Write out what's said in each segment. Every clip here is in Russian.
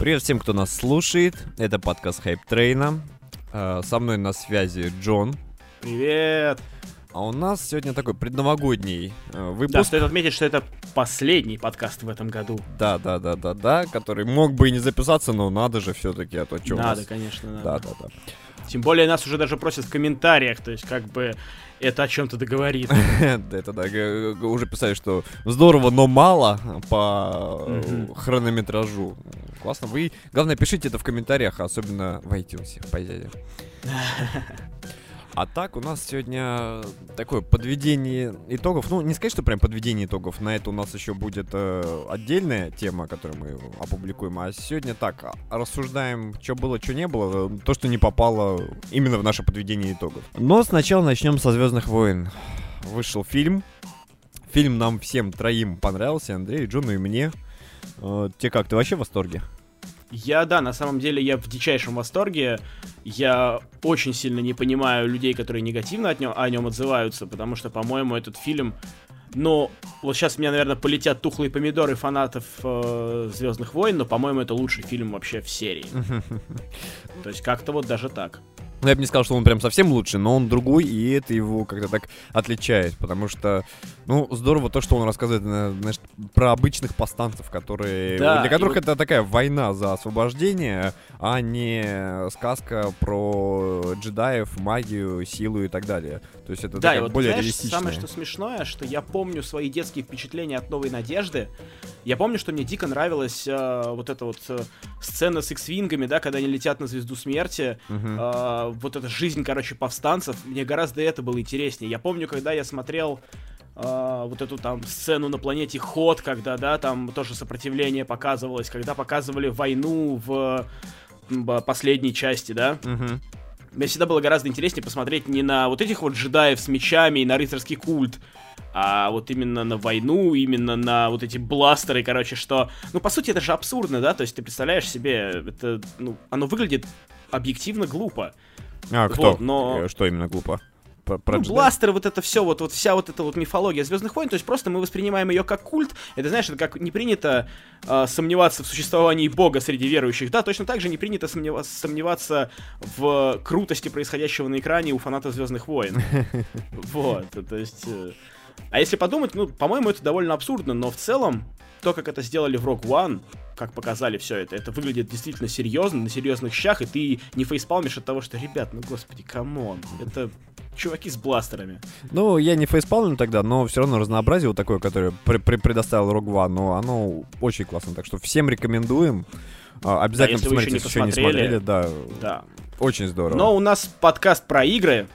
Привет всем, кто нас слушает. Это подкаст Хайп Трейна. Э, Со мной на связи Джон. Привет! А у нас сегодня такой предновогодний э, Да, выпуск. стоит отметить, что это последний подкаст в этом году. Да, да, да, да, да, который мог бы и не записаться, но надо же все-таки, а то что надо, конечно, надо. Да, да, да. Тем более нас уже даже просят в комментариях, то есть как бы это о чем-то договорит. Да, Это да, уже писали, что здорово, но мало по хронометражу. Классно. Вы, главное, пишите это в комментариях, особенно в iTunes, по дяде. А так, у нас сегодня такое подведение итогов. Ну, не сказать, что прям подведение итогов. На это у нас еще будет э, отдельная тема, которую мы опубликуем. А сегодня так, а, рассуждаем, что было, что не было. э, То, что не попало именно в наше подведение итогов. Но сначала начнем со Звездных войн. Вышел фильм. Фильм нам всем троим понравился, Андрею, Джону и мне. Э, Тебе как, ты вообще в восторге? Я, да, на самом деле я в дичайшем восторге. Я очень сильно не понимаю людей, которые негативно от нем, о нем отзываются, потому что, по-моему, этот фильм... Ну, вот сейчас у меня, наверное, полетят тухлые помидоры фанатов Звездных войн, но, по-моему, это лучший фильм вообще в серии. То есть как-то вот даже так. Ну, я бы не сказал, что он прям совсем лучший, но он другой, и это его как-то так отличает, потому что, ну, здорово то, что он рассказывает, э, знаешь, про обычных повстанцев, которые, Да, для которых и вот- это такая война за освобождение, а не сказка про джедаев, магию, силу и так далее. То есть это Да, такая вот более знаешь, реалистичная. самое что смешное, что я помню свои детские впечатления от Новой Надежды. Я помню, что мне дико нравилась э, вот эта вот э, сцена с X-вингами, да, когда они летят на звезду смерти. Мгм. Э, вот эта жизнь, короче, повстанцев. Мне гораздо это было интереснее. Я помню, когда я смотрел э, вот эту там сцену на планете Ход, когда, да, там тоже сопротивление показывалось, когда показывали войну в б- последней части, да. Мгм. Мне всегда было гораздо интереснее посмотреть не на вот этих вот джедаев с мечами и на рыцарский культ, а вот именно на войну, именно на вот эти бластеры, короче, что... Ну, по сути, это же абсурдно, да? То есть ты представляешь себе, это, ну, оно выглядит объективно глупо. А, кто? Вот, но- Э, Что именно глупо? Про, ну, бластеры, вот это все, вот, вот вся вот эта вот мифология Звездных войн, то есть просто мы воспринимаем ее как культ. Это, знаешь, это как не принято э, сомневаться в существовании Бога среди верующих. Да, точно так же не принято сомнева- сомневаться в крутости происходящего на экране у фанатов Звездных войн. Вот, то есть. э, А если подумать, ну, по-моему, это довольно абсурдно, но в целом, то, как это сделали в Rogue One, как показали все это, это выглядит действительно серьезно, на серьезных щах, и ты не фейспалмишь от того, что, ребят, ну господи, come on, это чуваки с бластерами. Ну, я не фейспалмил тогда, но все равно разнообразие вот такое, которое при- при- предоставил One, но оно очень классно. Так что всем рекомендуем. А, Обязательно если вы еще посмотрите, не если еще не смотрели. Да, Да. очень здорово. Но у нас подкаст про игры.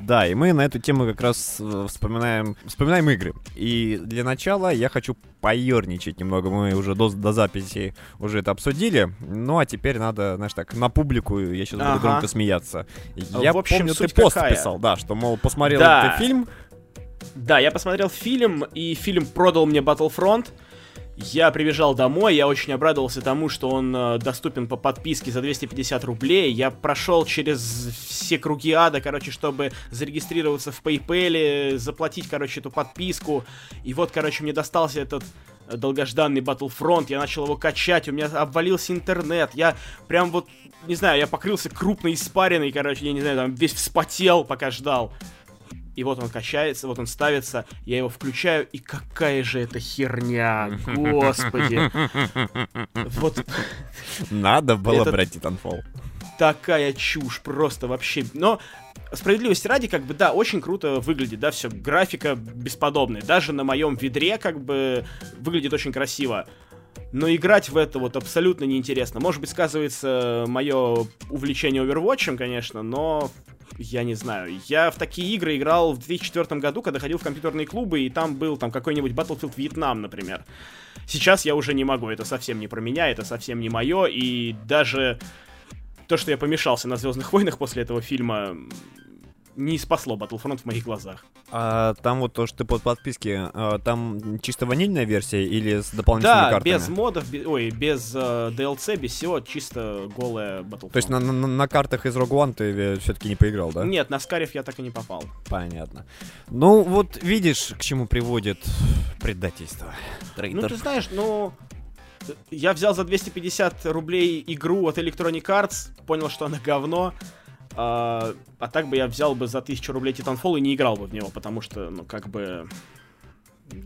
Да, и мы на эту тему как раз э, вспоминаем, вспоминаем игры. И для начала я хочу поерничать немного. Мы уже до, до записи уже это обсудили. Ну, а теперь надо, знаешь так, на публику, я сейчас буду Ага. громко смеяться. Я В общем, помню, ты пост какая? писал, да, что, мол, посмотрел Да. ты фильм, Да, я посмотрел фильм, и фильм продал мне Battlefront. Я прибежал домой, я очень обрадовался тому, что он э, доступен по подписке за 250 рублей. Я прошел через все круги ада, короче, чтобы зарегистрироваться в PayPal, заплатить, короче, эту подписку. И вот, короче, мне достался этот э, долгожданный Battlefront, я начал его качать, у меня обвалился интернет, я прям вот, не знаю, я покрылся крупной испариной, короче, я не знаю, там весь вспотел, пока ждал. И вот он качается, вот он ставится, я его включаю, и какая же это херня, господи. Вот надо было Этот- брать Titanfall. такая чушь, просто вообще. Но справедливости ради, как бы, да, очень круто выглядит, да, все, графика бесподобная. Даже на моем ведре, как бы, выглядит очень красиво. Но играть в это вот абсолютно неинтересно. Может быть, сказывается мое увлечение Overwatch, конечно, но я не знаю. Я в такие игры играл в 2004 году, когда ходил в компьютерные клубы, и там был там какой-нибудь Battlefield Вьетнам, например. Сейчас я уже не могу, это совсем не про меня, это совсем не мое, и даже то, что я помешался на Звездных войнах после этого фильма, не спасло Battlefront в моих глазах. А там вот то, что ты под подписки, а, там чисто ванильная версия или с дополнительными Да, картами? без модов, бе- ой, без э, DLC, без всего, чисто голая Battlefront. То есть на, на- на картах из Rogue One ты все-таки не поиграл, да? Нет, на Скариф я так и не попал. Понятно. Ну, вот видишь, к чему приводит предательство. Ну, Трейтер. ты знаешь, ну... я взял за 250 рублей игру от Electronic Arts, понял, что она говно, а, а так бы я взял бы за 1000 рублей Titanfall и не играл бы в него, потому что, ну, как бы...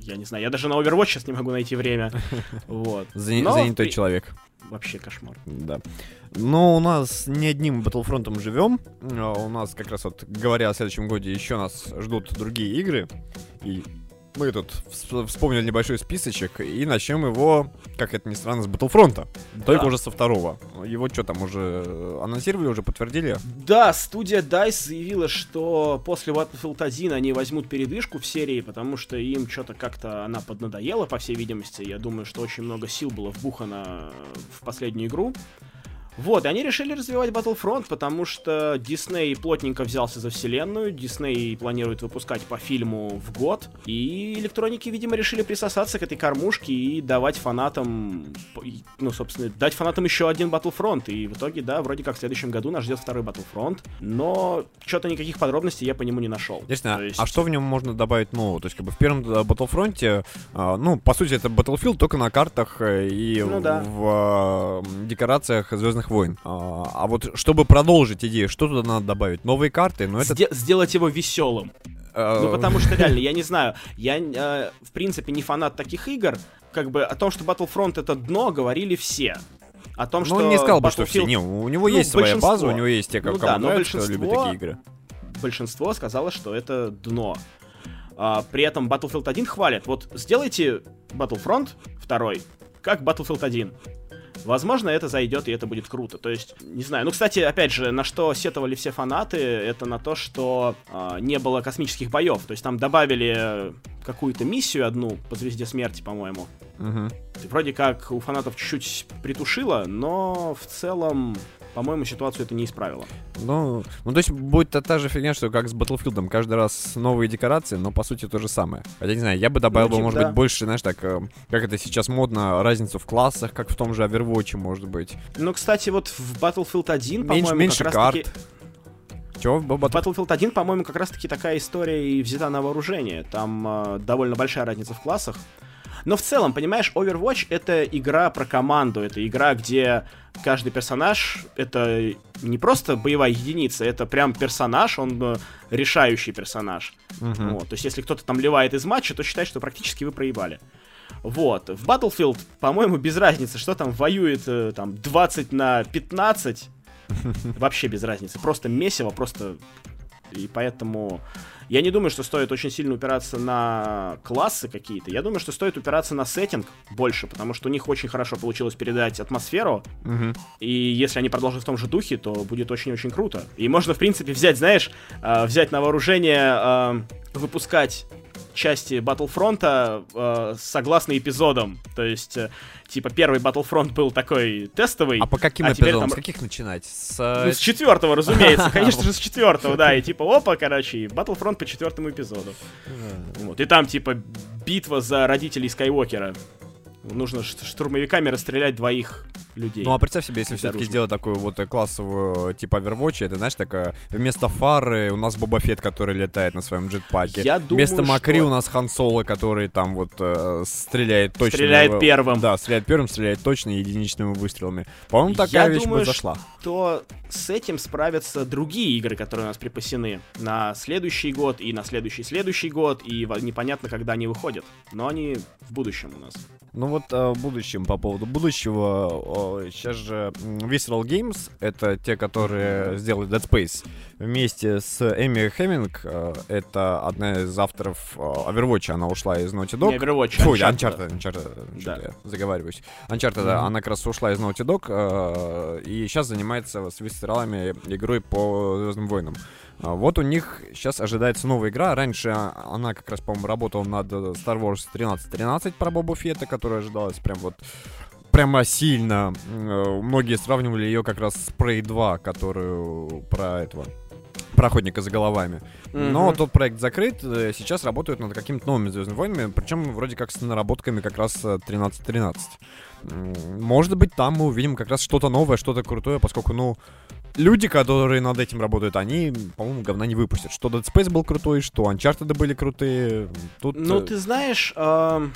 Я не знаю, я даже на Overwatch сейчас не могу найти время. Вот. Занятой человек. Вообще кошмар. Да. Но у нас не одним Battlefront живем. А у нас как раз вот, говоря о следующем годе, еще нас ждут другие игры. И мы тут вспомнили небольшой списочек и начнем его, как это ни странно, с Battlefront. Только да. уже со второго. Его что там, уже анонсировали, уже подтвердили? Да, студия DICE заявила, что после Battlefield 1 они возьмут передышку в серии, потому что им что-то как-то она поднадоела, по всей видимости. Я думаю, что очень много сил было вбухано в последнюю игру. Вот, и они решили развивать Battlefront, потому что Дисней плотненько взялся за вселенную, Дисней планирует выпускать по фильму в год, и электроники, видимо, решили присосаться к этой кормушке и давать фанатам, ну, собственно, дать фанатам еще один Battlefront, и в итоге, да, вроде как в следующем году нас ждет второй Battlefront, но что-то никаких подробностей я по нему не нашел. Интересно, есть... а что в нем можно добавить нового? То есть, как бы в первом э, Battlefront, а, ну, по сути, это Battlefield только на картах э, и ну, да. в а, декорациях Звездных Звездных войн. А, а вот чтобы продолжить идею, что туда надо добавить? Новые карты, но это... Сде- сделать его веселым. А, ну, потому что реально, я не знаю, я, э, в принципе, не фанат таких игр. Как бы о том, что Battlefront это дно, говорили все. О том, ну, что он не сказал бы, что все. Не, у него ну, есть своя база, у него есть те, как ну, да, но большинство, любят такие игры. Большинство сказало, что это дно. А, при этом Battlefield 1 хвалят. Вот сделайте Battlefront 2 как Battlefield 1. Возможно, это зайдет, и это будет круто. То есть, не знаю. Ну, кстати, опять же, на что сетовали все фанаты, это на то, что э, не было космических боев. То есть там добавили какую-то миссию одну по звезде смерти, по-моему. Угу. Вроде как у фанатов чуть-чуть притушило, но в целом по-моему, ситуацию это не исправило. Ну, ну, то есть будет та, та же фигня, что как с Battlefield, каждый раз новые декорации, но по сути то же самое. Хотя, не знаю, я бы добавил ну, типа, может да. быть, больше, знаешь, так, э, как это сейчас модно, разницу в классах, как в том же Overwatch, может быть. Ну, кстати, вот в Battlefield 1, по-моему, меньше как карт. раз таки... Чего? Battlefield 1, по-моему, как раз-таки такая история и взята на вооружение. Там э, довольно большая разница в классах. Но в целом, понимаешь, Overwatch это игра про команду, это игра, где каждый персонаж это не просто боевая единица, это прям персонаж, он э, решающий персонаж. Uh-huh. Вот, то есть, если кто-то там ливает из матча, то считай, что практически вы проебали. Вот. В Battlefield, по-моему, без разницы, что там воюет э, там 20 на 15. Вообще без разницы. Просто месиво, просто... И поэтому я не думаю, что стоит очень сильно упираться на классы какие-то. Я думаю, что стоит упираться на сеттинг больше, потому что у них очень хорошо получилось передать атмосферу. Угу. И если они продолжат в том же духе, то будет очень-очень круто. И можно, в принципе, взять, знаешь, э, взять на вооружение, э, выпускать части Battlefront э, согласно эпизодам. То есть, э, типа, первый Battlefront был такой тестовый. А по каким а эпизодам? Там... С каких начинать? С, ну, с четвертого, разумеется. Конечно же, с четвертого, да. И типа, опа, короче, Battlefront по четвертому эпизоду. Вот. И там, типа, битва за родителей Скайуокера. Нужно штурмовиками расстрелять двоих людей. Ну а представь себе, если все-таки сделать такую вот э, классовую типа Overwatch, это знаешь, такая вместо фары у нас Боба Фетт, который летает на своем джетпаке. Я думаю, вместо Макри что... у нас Хан Соло, который там вот э, стреляет точно. Стреляет первым. Да, стреляет первым, стреляет точно единичными выстрелами. По-моему, такая Я вещь думаю, бы зашла. что с этим справятся другие игры, которые у нас припасены на следующий год и на следующий следующий год, и непонятно, когда они выходят. Но они в будущем у нас. Ну вот э, в будущем, по поводу будущего, сейчас же Visceral Games, это те, которые сделали Dead Space, вместе с Эми Хеминг, э, это одна из авторов э, Overwatch, она ушла из Naughty Dog. Не Overwatch, Фу, Uncharted. Uncharted, Uncharted да. я заговариваюсь. Uncharted, mm-hmm. она как раз ушла из Naughty Dog, и сейчас занимается с Visceral'ами игрой по Звездным войнам. А, вот у них сейчас ожидается новая игра. Раньше она как раз, по-моему, работала над Star Wars 1313 про Бобу Фетта, которая ожидалась прям вот прямо сильно. Многие сравнивали ее как раз с Prey 2, которую про этого про охотника за головами. Mm-hmm. Но тот проект закрыт, э, сейчас работают над какими-то новыми Звездными войнами, причем вроде как с наработками как раз 13-13. Может быть, там мы увидим как раз что-то новое, что-то крутое, поскольку, ну, люди, которые над этим работают, они, по-моему, говна не выпустят. Что Dead Space был крутой, что Uncharted были крутые. Тут... Ну, э, ты знаешь, э,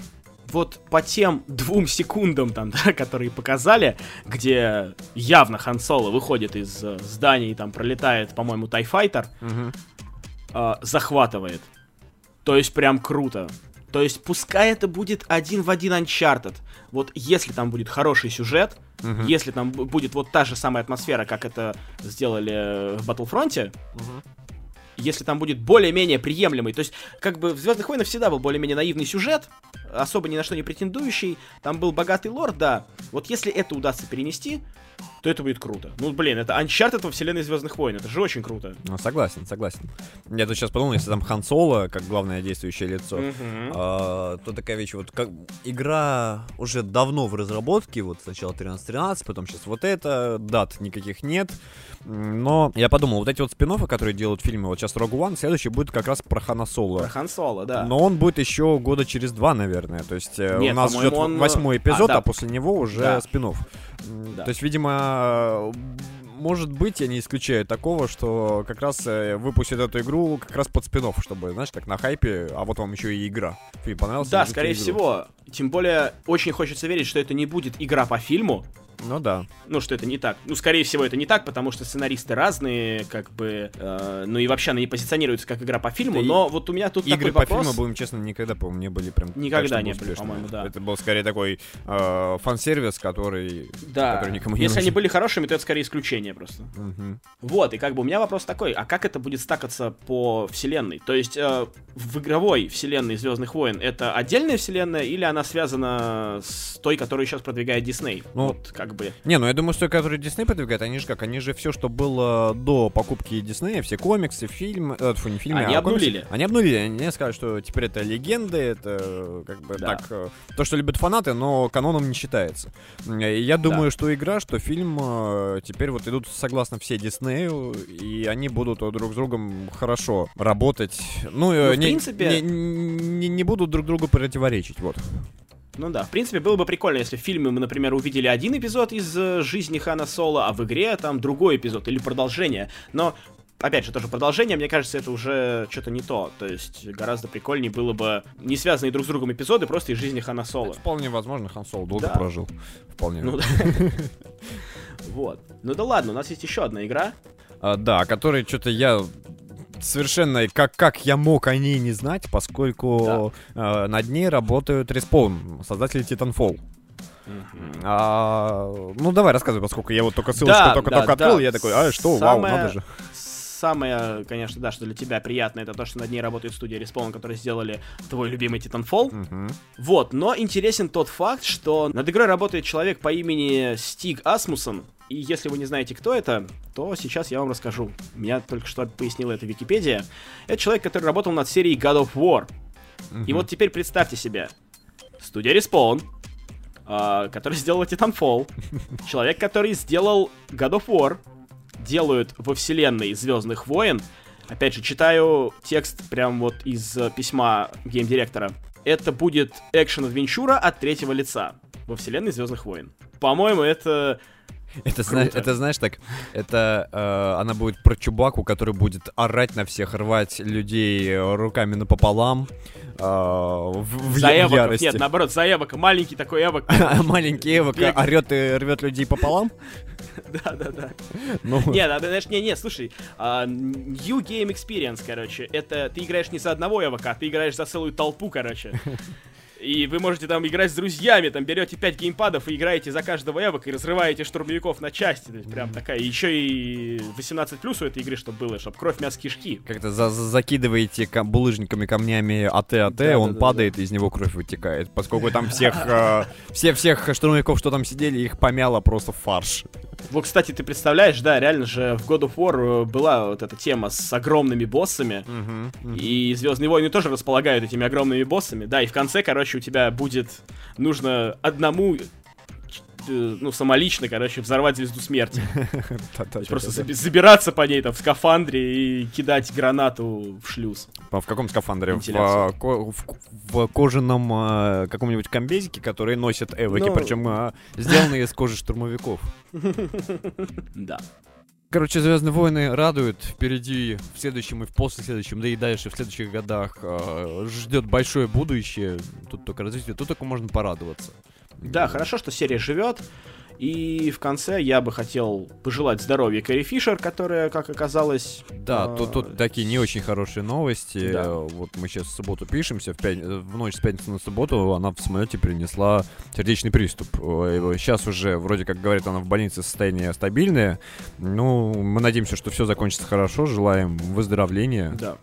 вот по тем двум секундам, там, да, которые показали, где явно Хан Соло выходит из э, здания и там пролетает, по-моему, Тайфайтер, Мгм. э, захватывает. То есть прям круто. То есть пускай это будет один в один Uncharted. Вот если там будет хороший сюжет, Мгм. если там будет вот та же самая атмосфера, как это сделали э, в Battlefront, Мгм. Если там будет более-менее приемлемый, то есть как бы в Звездных войнах всегда был более-менее наивный сюжет, особо ни на что не претендующий, там был богатый лорд, да. Вот если это удастся перенести, то это будет круто. Ну, блин, это Uncharted во вселенной Звездных войн, это же очень круто. Ну, согласен, согласен. Я тут сейчас подумал, если там Хан Соло, как главное действующее лицо, Мгм. а, то такая вещь, вот как игра уже давно в разработке, вот сначала 13-13, потом сейчас вот это, дат никаких нет, но я подумал, вот эти вот спин которые делают фильмы, вот сейчас Rogue One, следующий будет как раз про Хана Соло. Про Хан Соло, да. Но он будет еще года через два, наверное. То есть э, Нет, у нас ждет он- восьмой эпизод, а, а, да. после него уже Да. спинов. Да. То есть, видимо, может быть, я не исключаю такого, что как раз э, выпустят эту игру как раз под спинов, чтобы, знаешь, как на хайпе, а вот вам еще и игра. Фильм понравился? Да, скорее игру. всего. Тем более, очень хочется верить, что это не будет игра по фильму. Ну да. Ну, что это не так. Ну, скорее всего, это не так, потому что сценаристы разные, как бы. э, ну и вообще она не позиционируется как игра по фильму. И но вот у меня тут Игры такой по вопрос. фильму, будем честны, никогда, по-моему, не были прям Никогда так, не были, по-моему, да. Это был скорее такой э, фан-сервис, который... Да. который никому не Если они нужен. были хорошими, то это скорее исключение просто. Мгм. Вот, и как бы у меня вопрос такой, а как это будет стакаться по вселенной? То есть э, в игровой вселенной Звездных войн это отдельная вселенная или она связана с той, которую сейчас продвигает Дисней? Ну, вот как бы. Не, ну я думаю, что которые Дисней продвигает, они же как, они же все, что было до покупки Диснея, все комиксы, фильмы, э, фу, не фильмы, Они а комиксы, обнулили. Они обнулили, они сказали, что теперь это легенды, это э, как бы Да. так, э, то, что любят фанаты, но каноном не считается. Э, я думаю, что игра, что фильм теперь вот идут согласно все Диснею, и они будут друг с другом хорошо работать. Ну, Ну, в не, принципе- не, не- не будут друг другу противоречить, вот. Ну да, в принципе, было бы прикольно, если в фильме мы, например, увидели один эпизод из э, жизни Хана Соло, а в игре там другой эпизод или продолжение. Но Опять же, тоже продолжение, мне кажется, это уже что-то не то. То есть гораздо прикольнее было бы не связанные друг с другом эпизоды просто из жизни Хана Соло. Вполне возможно, Хан Соло долго Да. прожил. Вполне. Ну да. Вот. Ну да ладно, у нас есть еще одна игра. А, да, который что-то я совершенно как как я мог о ней не знать, поскольку э, над ней работают Respawn, создатели Titanfall. А, ну давай рассказывай, поскольку я вот только ссылочку Да, только да, только да. открыл, я такой, а что, Самое- вау, надо же. Самое, конечно, да, что для тебя приятно, это то, что над ней работает студия Respawn, которые сделали твой любимый Titanfall. Мгм. Вот, но интересен тот факт, что над игрой работает человек по имени Стиг Асмусон. И если вы не знаете, кто это, то сейчас я вам расскажу. Меня только что пояснила это Википедия. Это человек, который работал над серией God of War. И вот теперь представьте себе. Студия Respawn, а, который сделала Titanfall, человек, который сделал God of War, делают во вселенной Звездных войн. Опять же, читаю текст прям вот из э, письма гейм-директора. Это будет экшен-адвенчура от третьего лица во вселенной Звездных войн. По-моему, это... Это, зна- это знаешь так, это э, она будет про Чубаку, который будет орать на всех, рвать людей э, руками напополам. Э, в, за ярости. Нет, наоборот, за Эвока. Маленький такой Эвок. А маленький Эвок орет и рвет людей пополам? Да-да-да. Ну, Не, надо, знаешь, не, не, слушай, а, New Game Experience, короче, это ты играешь не за одного Эвока, а ты играешь за целую толпу, короче. И вы можете там играть с друзьями, там берете 5 геймпадов и играете за каждого эвока и разрываете штурмовиков на части. То есть прям такая. Еще и 18 плюс у этой игры, чтобы было, чтобы кровь, мясо, кишки. Как-то за- за- закидываете кам- булыжниками, камнями АТ, АТ, Да, он да, да, падает, и из него кровь вытекает. Поскольку там всех, э, все всех штурмовиков, что там сидели, их помяло просто фарш. Вот, кстати, ты представляешь, да, реально же в God of War э, была вот эта тема с огромными боссами. И Звездные войны тоже располагают этими огромными боссами. Да, и в конце, короче, у тебя будет нужно одному ну, самолично, короче, взорвать звезду смерти. Просто заби- забираться по ней там в скафандре и кидать гранату в шлюз. В каком скафандре? В, в кожаном а, каком-нибудь комбезике, который носят эвоки, Ну. причем сделанные из кожи штурмовиков. Да. короче, Звездные войны радуют. Впереди, в следующем и в последующем, да и дальше, в следующих годах э, ждет большое будущее. Тут только развитие, тут только можно порадоваться. Да, хорошо, что серия живет. И в конце я бы хотел пожелать здоровья Кэрри Фишер, которая, как оказалось... Да, э, тут, тут такие не очень хорошие новости. Да. Вот мы сейчас в субботу пишемся, в, пять- в ночь с пятницы на субботу она в самолете перенесла сердечный приступ. Сейчас уже, вроде как говорят, она в больнице состояние стабильное. Ну, мы надеемся, что все закончится хорошо. Желаем выздоровления. Да.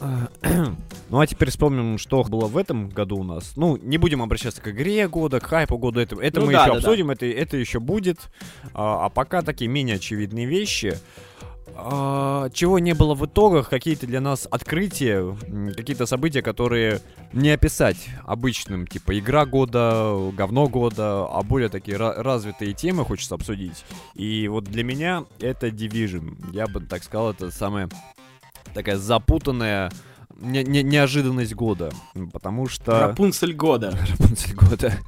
Ну а теперь вспомним, что было в этом году у нас. Ну, не будем обращаться к игре года, к хайпу года. Это, это Ну мы да, еще да, обсудим, Это, это еще будет. А, а пока такие менее очевидные вещи. А, чего не было в итогах, какие-то для нас открытия, какие-то события, которые не описать обычным, типа игра года, говно года, а более такие ра- развитые темы хочется обсудить. И вот для меня это Division. Я бы так сказал, это самая такая запутанная не- не- неожиданность года. Потому что... Рапунцель года. Рапунцель года.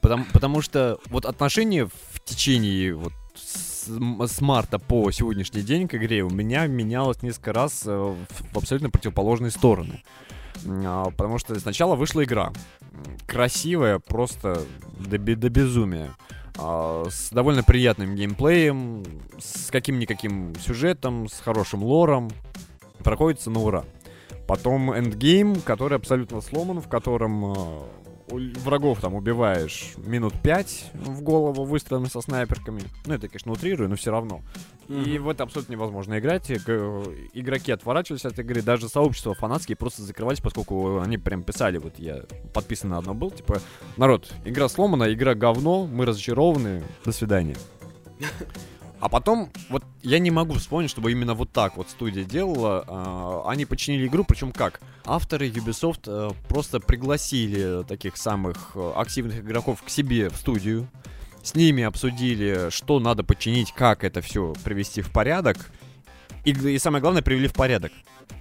Потому, потому что вот отношение в течение вот с, с марта по сегодняшний день к игре у меня менялось несколько раз э, в, в абсолютно противоположные стороны. А, Потому что сначала вышла игра. Красивая, просто до, до безумия. А, С довольно приятным геймплеем, с каким-никаким сюжетом, с хорошим лором. Проходится на ура. Потом эндгейм, который абсолютно сломан, в котором э, врагов там убиваешь минут 5 в голову выстрелами со снайперками. Ну, это, конечно, утрирую, но все равно. И в это абсолютно невозможно играть. И, г- Игроки отворачивались от игры, даже сообщества фанатские просто закрывались, поскольку они прям писали, вот я подписан на одно был, типа, народ, игра сломана, игра говно, мы разочарованы, до свидания. А потом, вот я не могу вспомнить, чтобы именно вот так вот студия делала. А, они починили игру, причем как? Авторы Ubisoft э, просто пригласили таких самых э, активных игроков к себе в студию. С ними обсудили, что надо починить, как это все привести в порядок. И, и самое главное, привели в порядок.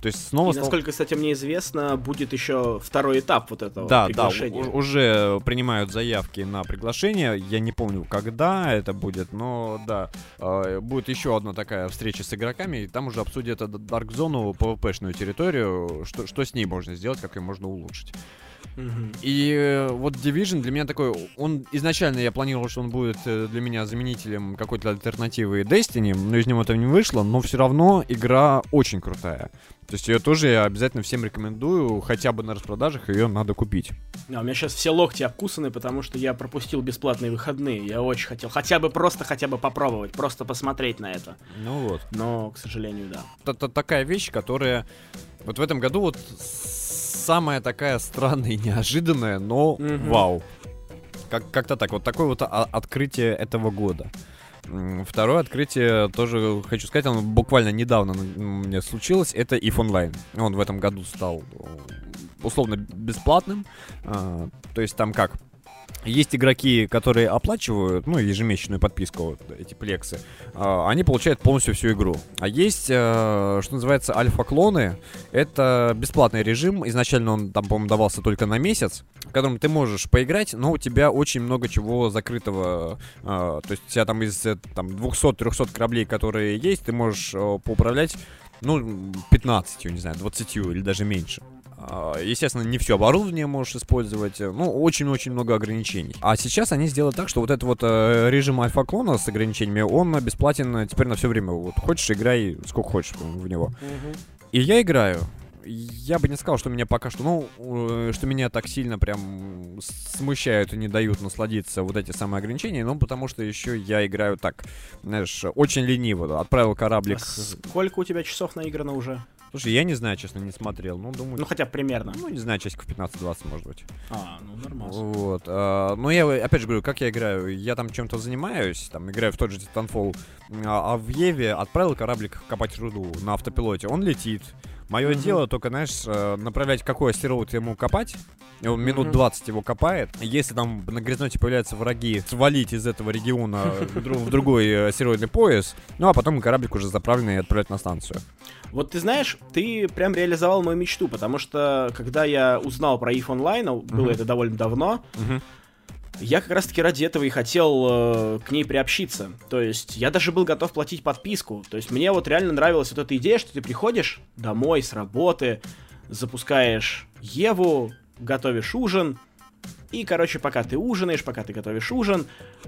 То есть снова И, стал- насколько, кстати, мне известно, будет еще второй этап вот этого да, да, приглашения. у- уже принимают заявки на приглашение. Я не помню, когда это будет, но да, э, будет еще одна такая встреча с игроками, и там уже обсудят Dark Zone, PvP-шную территорию, что, что с ней можно сделать, как ее можно улучшить. Мгм. И э, вот Division для меня такой, он изначально я планировал, что он будет э, для меня заменителем какой-то альтернативы Destiny, но из него это не вышло, но все равно игра очень крутая. То есть ее тоже я обязательно всем рекомендую, хотя бы на распродажах ее надо купить. Да, у меня сейчас все локти обкусаны, потому что я пропустил бесплатные выходные. Я очень хотел хотя бы просто хотя бы попробовать, просто посмотреть на это. Ну вот. Но, к сожалению, да. Это такая вещь, которая вот в этом году вот самая такая странная и неожиданная, но Мгм. вау. Как- как-то так. Вот такое вот о- открытие этого года. Второе открытие тоже хочу сказать, оно буквально недавно мне случилось. Это if Online. Он в этом году стал условно бесплатным. А, То есть там как? Есть игроки, которые оплачивают, ну, ежемесячную подписку, вот эти плексы, а, они получают полностью всю игру. А есть, э, что называется, альфа-клоны. Это бесплатный режим. Изначально он там, по-моему, давался только на месяц, в котором ты можешь поиграть, но у тебя очень много чего закрытого. э, То есть у тебя там из э, там, 200-300 кораблей, которые есть, ты можешь э, поуправлять, ну, 15, не знаю, 20 или даже меньше. А, Естественно, не все оборудование можешь использовать. Ну, очень-очень много ограничений. А сейчас они сделали так, что вот этот вот э, режим альфа-клона с ограничениями, он бесплатен э, теперь на все время. Вот хочешь, играй сколько хочешь в него. И я играю. Я бы не сказал, что меня пока что, ну, э, что меня так сильно прям смущают и не дают насладиться вот эти самые ограничения, ну, потому что еще я играю так, знаешь, очень лениво. Отправил А кораблик. сколько у тебя часов наиграно уже? Слушай, я не знаю, честно, не смотрел. Ну, думаю, Ну, хотя бы примерно. ну, не знаю, часиков 15-20, может быть. А, ну нормально. Вот. а, но я, опять же говорю, как я играю? Я там чем-то занимаюсь, там, играю в тот же Titanfall, а, а в Еве отправил кораблик копать руду на автопилоте. Он летит. Мое Мгм. дело только, знаешь, э, направлять, какой астероид ему копать. И он минут Мгм. 20 его копает. Если там на горизонте появляются враги, свалить из этого региона в дру- в другой э, астероидный пояс. Ну, а потом кораблик уже заправленный отправлять на станцию. Вот ты знаешь, ты прям реализовал мою мечту, потому что когда я узнал про Online, а было это довольно давно, я как раз-таки ради этого и хотел э, к ней приобщиться. То есть я даже был готов платить подписку. То есть мне вот реально нравилась вот эта идея, что ты приходишь домой с работы, запускаешь Еву, готовишь ужин, и, короче, пока ты ужинаешь, пока ты готовишь ужин,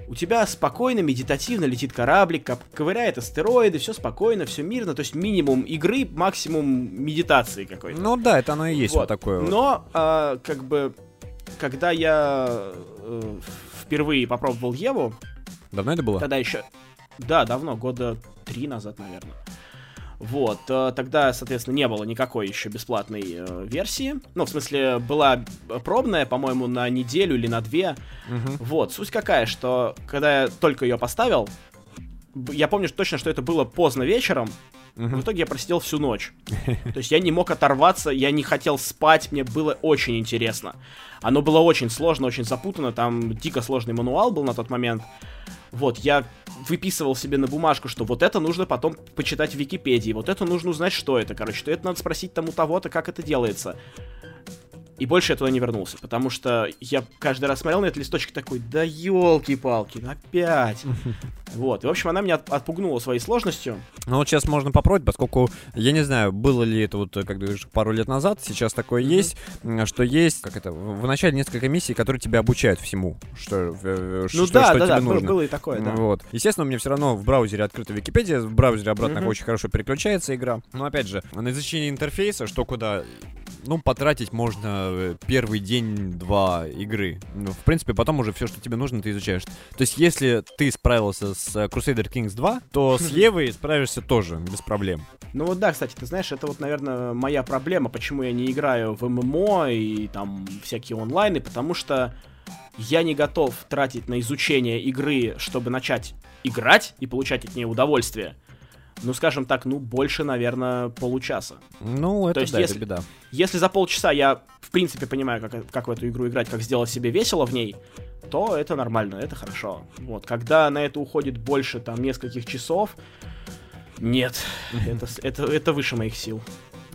у тебя спокойно, медитативно летит кораблик, ковыряет астероиды, все спокойно, все мирно. То есть минимум игры, максимум медитации какой-то. Ну да, это оно и есть вот, вот такое. Но, а, как бы, когда я э, впервые попробовал Еву... Давно это было? Тогда еще... Да, давно, года три назад, наверное. Вот, э, тогда, соответственно, не было никакой еще бесплатной э, версии. Ну, в смысле, была пробная, по-моему, на неделю или на две. Угу. Вот, суть какая, что когда я только ее поставил, я помню точно, что это было поздно вечером, Угу. В итоге я просидел всю ночь. То есть я не мог оторваться, я не хотел спать, мне было очень интересно. Оно было очень сложно, очень запутано, там дико сложный мануал был на тот момент. Вот, я выписывал себе на бумажку, что вот это нужно потом почитать в Википедии, вот это нужно узнать, что это, короче, что это надо спросить тому того-то, как это делается. И больше я туда не вернулся, потому что я каждый раз смотрел на этот листочек такой, да елки-палки, опять. Вот, и в общем она меня отпугнула своей сложностью. Ну вот сейчас можно попробовать, поскольку, я не знаю, было ли это вот, как говоришь, пару лет назад, сейчас такое mm-hmm. есть, что есть, как это, в начале несколько миссий, которые тебя обучают всему, что, ну, что, да, что да, тебе да, нужно. было и такое, да. Вот. Естественно, у меня все равно в браузере открыта Википедия, в браузере обратно mm-hmm. очень хорошо переключается игра. Но опять же, на изучение интерфейса, что куда ну, потратить можно э, первый день-два игры. Ну, в принципе, потом уже все, что тебе нужно, ты изучаешь. То есть, если ты справился с э, Crusader Kings 2, то с Евой справишься тоже, без проблем. Ну вот да, кстати, ты знаешь, это вот, наверное, моя проблема, почему я не играю в ММО и там всякие онлайны, потому что я не готов тратить на изучение игры, чтобы начать играть и получать от нее удовольствие ну, скажем так, ну, больше, наверное, получаса. Ну, это, То есть, да, если, это беда. Если за полчаса я, в принципе, понимаю, как, как в эту игру играть, как сделать себе весело в ней, то это нормально, это хорошо. Вот, когда на это уходит больше, там, нескольких часов, нет, это, это, это выше моих сил.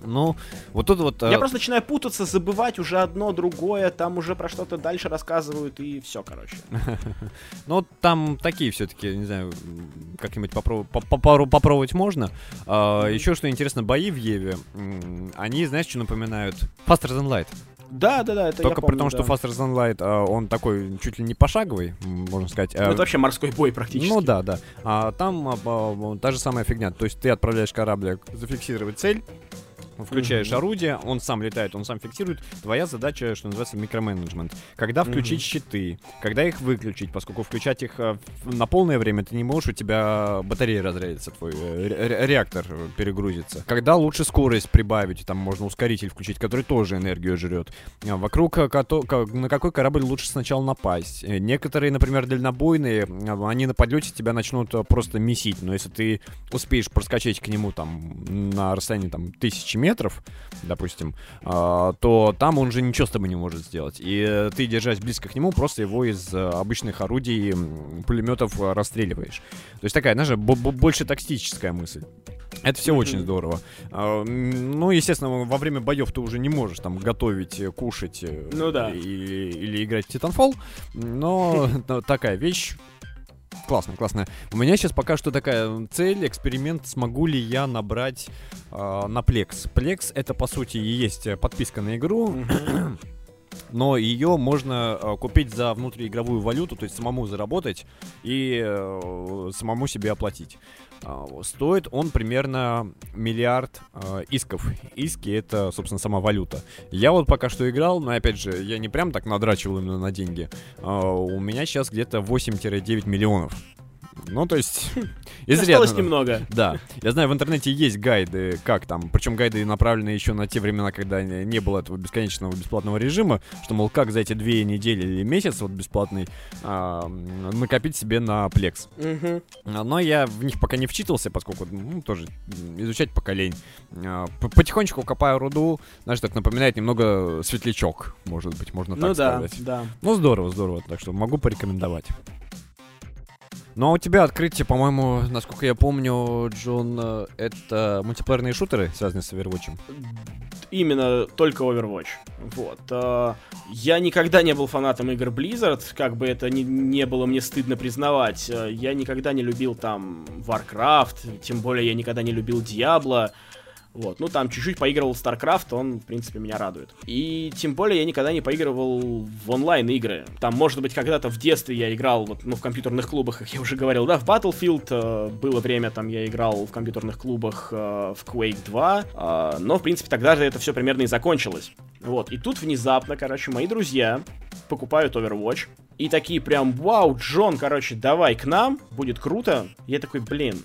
Ну, вот тут вот... Я э... просто начинаю путаться, забывать уже одно, другое, там уже про что-то дальше рассказывают, и все, короче. Ну, там такие все-таки, не знаю, как-нибудь попробовать можно. А, Еще что интересно, бои в Еве, они, знаешь, что напоминают? Faster Than Light. Да, да, да, это Только я помню, при том, да. что Faster Than Light, а, он такой чуть ли не пошаговый, можно сказать. Ну, это вообще морской бой практически. Ну да, да. А там а, а, та же самая фигня. То есть ты отправляешь кораблик зафиксировать цель, включаешь mm-hmm. орудие, он сам летает, он сам фиксирует. Твоя задача, что называется, микроменеджмент. Когда включить mm-hmm. щиты, когда их выключить, поскольку включать их э, на полное время ты не можешь, у тебя батарея разрядится, твой э, реактор перегрузится. Когда лучше скорость прибавить, там можно ускоритель включить, который тоже энергию жрет. Вокруг э, на какой корабль лучше сначала напасть. Некоторые, например, дальнобойные, они на подлете тебя начнут просто месить, но если ты успеешь проскочить к нему там на расстоянии там тысячи метров, метров, допустим, а, то там он же ничего с тобой не может сделать. И ты, держась близко к нему, просто его из э, обычных орудий пулеметов расстреливаешь. То есть такая, знаешь, больше тактическая мысль. Это все mm-hmm. очень здорово. А, ну, естественно, во время боев ты уже не можешь там готовить, э, кушать э, ну, да. или, или играть в Titanfall, но такая вещь Классно, классно. У меня сейчас пока что такая цель, эксперимент, смогу ли я набрать э, на Plex. Plex это по сути и есть подписка на игру. Но ее можно э, купить за внутриигровую валюту, то есть самому заработать и э, самому себе оплатить. Э, стоит он примерно миллиард э, исков. Иски это, собственно, сама валюта. Я вот пока что играл, но опять же, я не прям так надрачивал именно на деньги. Э, у меня сейчас где-то 8-9 миллионов. Ну, то есть, изрядно. Осталось немного. Да. Я знаю, в интернете есть гайды, как там, причем гайды направлены еще на те времена, когда не было этого бесконечного бесплатного режима, что, мол, как за эти две недели или месяц вот бесплатный а, накопить себе на Plex. Угу. Но я в них пока не вчитывался, поскольку, ну, тоже изучать пока лень. А, потихонечку копаю руду, знаешь, так напоминает немного светлячок, может быть, можно ну, так да, сказать. да. Ну, здорово, здорово, так что могу порекомендовать. Ну а у тебя открытие, по-моему, насколько я помню, Джон, э, это мультиплеерные шутеры, связанные с Overwatch. Именно только Overwatch. Вот. Э, я никогда не был фанатом игр Blizzard, как бы это ни, не было мне стыдно признавать. Э, я никогда не любил там Warcraft, тем более я никогда не любил Diablo. Вот, ну там чуть-чуть поигрывал в StarCraft, он, в принципе, меня радует. И тем более я никогда не поигрывал в онлайн-игры. Там, может быть, когда-то в детстве я играл, вот, ну, в компьютерных клубах, как я уже говорил, да, в Battlefield. Э, было время, там, я играл в компьютерных клубах э, в Quake 2. Э, но, в принципе, тогда же это все примерно и закончилось. Вот, и тут внезапно, короче, мои друзья покупают Overwatch. И такие прям, вау, Джон, короче, давай к нам, будет круто. Я такой, блин,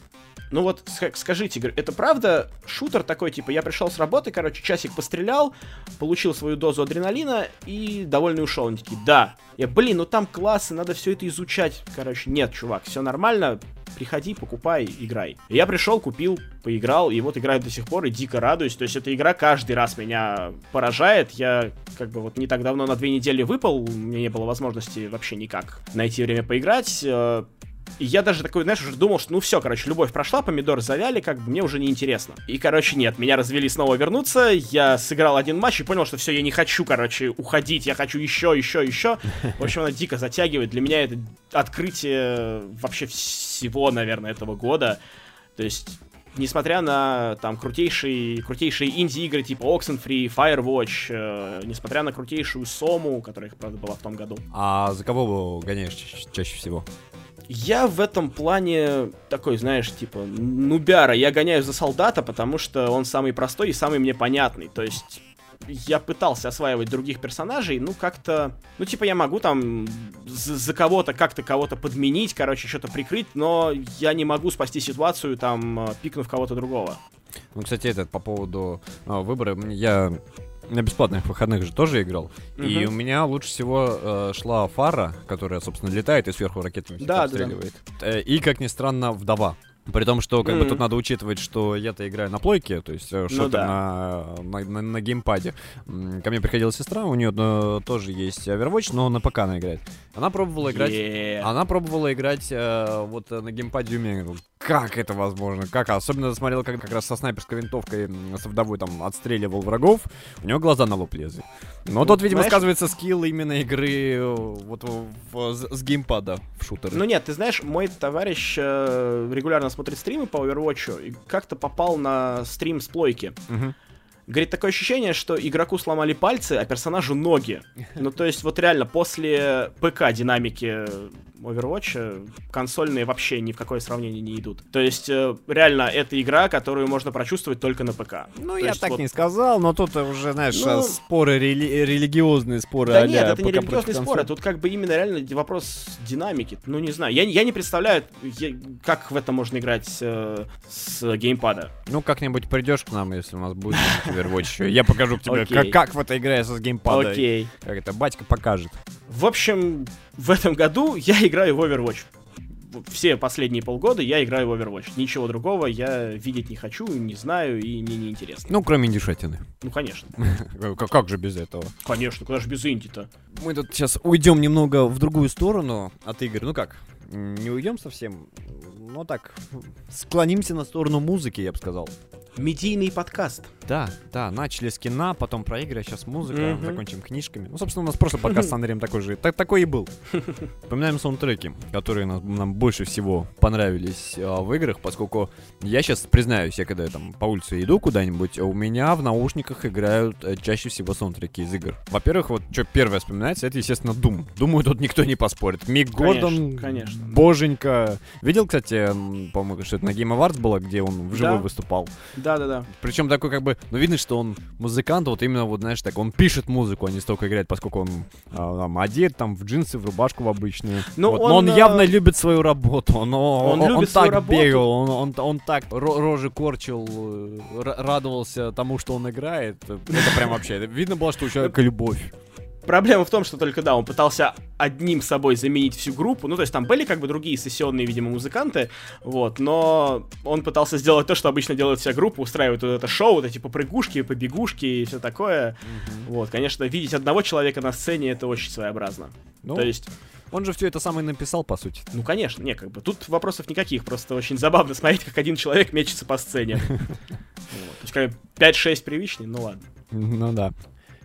ну вот скажите, это правда шутер такой, типа, я пришел с работы, короче, часик пострелял, получил свою дозу адреналина и довольный ушел. Они такие, да. Я, блин, ну там классы, надо все это изучать. Короче, нет, чувак, все нормально, приходи, покупай, играй. Я пришел, купил, поиграл, и вот играю до сих пор, и дико радуюсь. То есть эта игра каждый раз меня поражает. Я как бы вот не так давно на две недели выпал, у меня не было возможности вообще никак найти время поиграть. И я даже такой, знаешь, уже думал, что ну все, короче, любовь прошла, помидор завяли, как бы мне уже не интересно. И, короче, нет, меня развели снова вернуться, я сыграл один матч и понял, что все, я не хочу, короче, уходить, я хочу еще, еще, еще. В общем, она дико затягивает. Для меня это открытие вообще всего, наверное, этого года. То есть несмотря на там крутейшие, крутейшие инди-игры типа Oxenfree, Firewatch, э, несмотря на крутейшую Сому, которая, правда, была в том году. А за кого гоняешь ча- чаще всего? Я в этом плане такой, знаешь, типа, нубяра. Я гоняю за солдата, потому что он самый простой и самый мне понятный. То есть я пытался осваивать других персонажей, ну как-то, ну типа я могу там за, за кого-то как-то кого-то подменить, короче, что-то прикрыть, но я не могу спасти ситуацию там, пикнув кого-то другого. Ну, кстати, этот по поводу э, выбора, я на бесплатных выходных же тоже играл. Угу. И у меня лучше всего э, шла фара, которая, собственно, летает и сверху ракетами да, обстреливает. Да, да. И, как ни странно, вдова. При том, что как mm-hmm. бы тут надо учитывать, что я-то играю на плойке, то есть э, ну, да. на, на, на, на геймпаде. Ко мне приходила сестра, у нее ну, тоже есть Overwatch, но на ПК она играет. Она пробовала играть. Yeah. Она пробовала играть э, вот на геймпаде у меня. Как это возможно? Как? Особенно смотрел, как как раз со снайперской винтовкой со вдовой там отстреливал врагов. У него глаза на лоб лезли. Но ну, тот, видимо, знаешь... сказывается скилл именно игры э, вот в, в, с, с геймпада в шутеры. Ну нет, ты знаешь, мой товарищ э, регулярно смотрит стримы по Overwatch и как-то попал на стрим с плойки. Угу. Говорит, такое ощущение, что игроку сломали пальцы, а персонажу ноги. Ну, то есть, вот реально, после ПК динамики Overwatch консольные вообще ни в какое сравнение не идут. То есть, э, реально, это игра, которую можно прочувствовать только на ПК. Ну, То я так вот... не сказал, но тут уже, знаешь, ну... споры, рели... религиозные споры. Да нет, это не религиозные споры, тут как бы именно реально вопрос динамики. Ну, не знаю, я, я не представляю, как в это можно играть э, с геймпада. Ну, как-нибудь придешь к нам, если у нас будет Overwatch. Я покажу тебе, как, как в это играется с геймпада. Окей. Как это батька покажет. В общем, в этом году я играю в Overwatch. Все последние полгода я играю в Overwatch. Ничего другого я видеть не хочу, не знаю и мне не интересно. Ну, кроме индишатины. Ну, конечно. Как же без этого? Конечно, куда же без инди-то? Мы тут сейчас уйдем немного в другую сторону от игр. Ну как, не уйдем совсем, но так, склонимся на сторону музыки, я бы сказал. Медийный подкаст. Да, да, начали с кино, потом про игры, а сейчас музыка, mm-hmm. закончим книжками. Ну, собственно, у нас прошлый подкаст с Андреем такой же, так, такой и был. Вспоминаем саундтреки, которые нам, нам больше всего понравились а, в играх, поскольку я сейчас признаюсь, я когда там по улице иду куда-нибудь, у меня в наушниках играют а, чаще всего саундтреки из игр. Во-первых, вот что первое вспоминается, это, естественно, Doom. Думаю, тут никто не поспорит. Мик Гордон, конечно, боженька. Видел, кстати, по-моему, что это на Game Awards было, где он вживую да. выступал. Да-да-да. Причем такой как бы, ну видно, что он музыкант, вот именно вот, знаешь, так, он пишет музыку, а не столько играет, поскольку он а, там, одет там в джинсы, в рубашку в обычную. Ну, вот. он, Но он а... явно любит свою работу, он, он, он, он так работу. бегал, он, он, он так рожи корчил, э, радовался тому, что он играет. Это прям вообще, видно было, что у человека любовь. Проблема в том, что только, да, он пытался одним собой заменить всю группу. Ну, то есть там были как бы другие сессионные, видимо, музыканты, вот, но он пытался сделать то, что обычно делает вся группа, устраивает вот это шоу, вот эти попрыгушки, побегушки и все такое. Mm-hmm. Вот, конечно, видеть одного человека на сцене это очень своеобразно. Ну, то есть Он же все это сам и написал, по сути. Ну, конечно, не, как бы, тут вопросов никаких, просто очень забавно смотреть, как один человек мечется по сцене. То есть, 5-6 привычней, ну ладно. Ну да.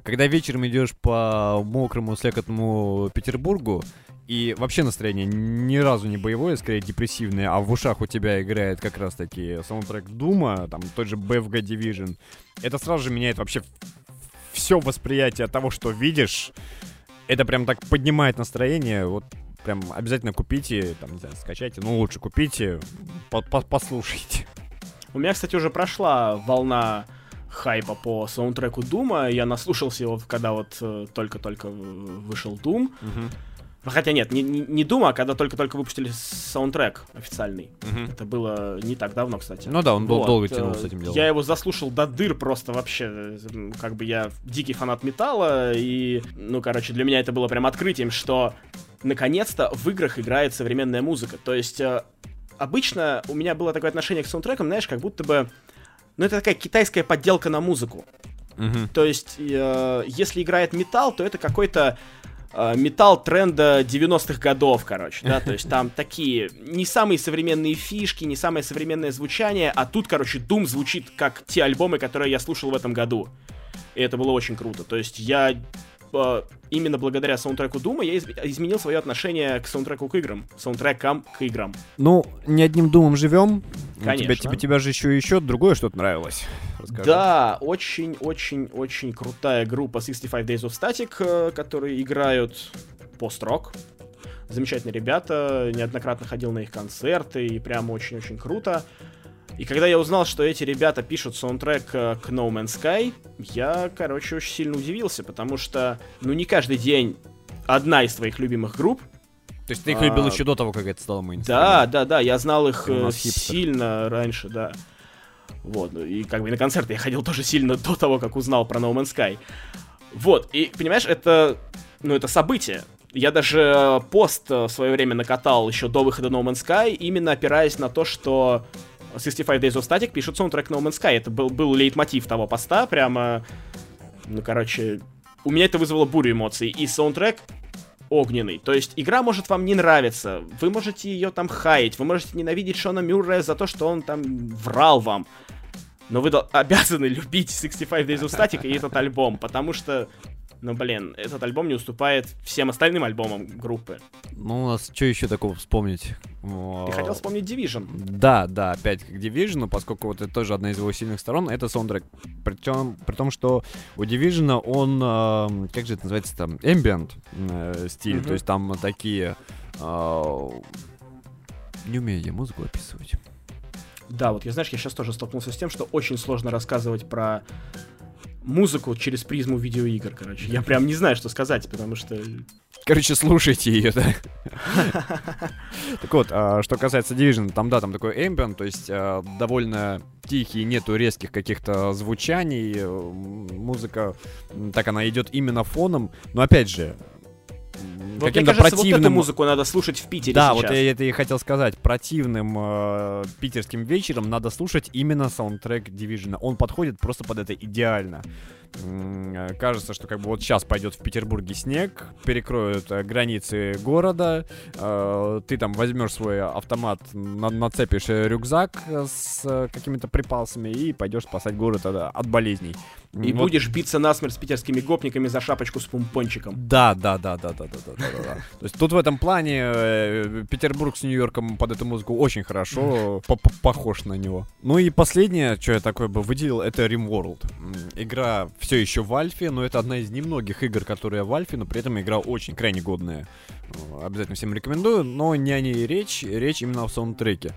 Когда вечером идешь по мокрому, слякотному Петербургу, и вообще настроение ни разу не боевое, скорее депрессивное, а в ушах у тебя играет как раз таки саундтрек Дума, там тот же BFG Division, это сразу же меняет вообще все восприятие того, что видишь. Это прям так поднимает настроение. Вот прям обязательно купите, там, не знаю, скачайте, ну лучше купите, -по послушайте. У меня, кстати, уже прошла волна хайпа по саундтреку Дума. Я наслушался его, когда вот э, только-только вышел Doom. Угу. Хотя нет, не, не, не Doom, а когда только-только выпустили саундтрек официальный. Угу. Это было не так давно, кстати. Ну да, он вот. долго тянул с этим делом. Я его заслушал до дыр просто вообще. Как бы я дикий фанат металла, и, ну, короче, для меня это было прям открытием, что наконец-то в играх играет современная музыка. То есть э, обычно у меня было такое отношение к саундтрекам, знаешь, как будто бы... Ну, это такая китайская подделка на музыку. Угу. То есть, э, если играет металл, то это какой-то э, металл тренда 90-х годов, короче, да, то есть там такие не самые современные фишки, не самое современное звучание, а тут, короче, Doom звучит как те альбомы, которые я слушал в этом году. И это было очень круто. То есть я именно благодаря саундтреку Дума я из- изменил свое отношение к саундтреку к играм, саундтрекам к играм. Ну, не одним Думом живем. Конечно. Тебе, тебе, тебя же еще еще другое что-то нравилось. Расскажи. Да, очень-очень-очень крутая группа 65 Days of Static, э, которые играют пост-рок. Замечательные ребята, неоднократно ходил на их концерты, и прям очень-очень круто. И когда я узнал, что эти ребята пишут саундтрек э, к No Man's Sky, я, короче, очень сильно удивился, потому что, ну, не каждый день одна из твоих любимых групп то есть ты их а, любил еще до того, как это стало мейнстримом? Да, да, да, я знал их э, сильно раньше, да. Вот, и как бы и на концерты я ходил тоже сильно до того, как узнал про No Man's Sky. Вот, и, понимаешь, это, ну, это событие. Я даже э, пост в свое время накатал еще до выхода No Man's Sky, именно опираясь на то, что 65 Days of Static пишут саундтрек No Man's Sky. Это был, был лейтмотив того поста, прямо... Ну, короче, у меня это вызвало бурю эмоций. И саундтрек огненный. То есть игра может вам не нравиться, вы можете ее там хаять, вы можете ненавидеть Шона Мюррея за то, что он там врал вам. Но вы обязаны любить 65 Days of Static и этот альбом, потому что но, блин, этот альбом не уступает всем остальным альбомам группы. Ну, у нас что еще такого вспомнить? Ты хотел вспомнить Division? Да, да, опять как Division, поскольку вот это тоже одна из его сильных сторон, это саундтрек. Причем, при том, что у Division он, э, как же это называется там, ambient э, стиль, mm-hmm. то есть там такие... Э, не умею я музыку описывать. Да, вот я, знаешь, я сейчас тоже столкнулся с тем, что очень сложно рассказывать про музыку через призму видеоигр, короче. Я прям не знаю, что сказать, потому что... Короче, слушайте ее, да. Так вот, а, что касается Division, там, да, там такой ambient, то есть а, довольно тихий, нету резких каких-то звучаний, э, музыка, так она идет именно фоном, но опять же, вот каким-то кажется, противным... вот эту музыку надо слушать в Питере Да, сейчас. вот я это и хотел сказать. Противным э, питерским вечером надо слушать именно саундтрек Division. Он подходит просто под это идеально. Э, кажется, что как бы вот сейчас пойдет в Петербурге снег, перекроют э, границы города, э, ты там возьмешь свой автомат, на нацепишь рюкзак с какими-то припасами и пойдешь спасать город от, от болезней. И вот. будешь биться насмерть с питерскими гопниками за шапочку с помпончиком. Да, да, да, да, да, да, да, да. То есть тут в этом плане э, Петербург с Нью-Йорком под эту музыку очень хорошо похож на него. Ну и последнее, что я такое бы выделил, это RimWorld. Игра все еще в Альфе, но это одна из немногих игр, которые в Альфе, но при этом игра очень крайне годная. Обязательно всем рекомендую, но не о ней речь, речь именно о саундтреке.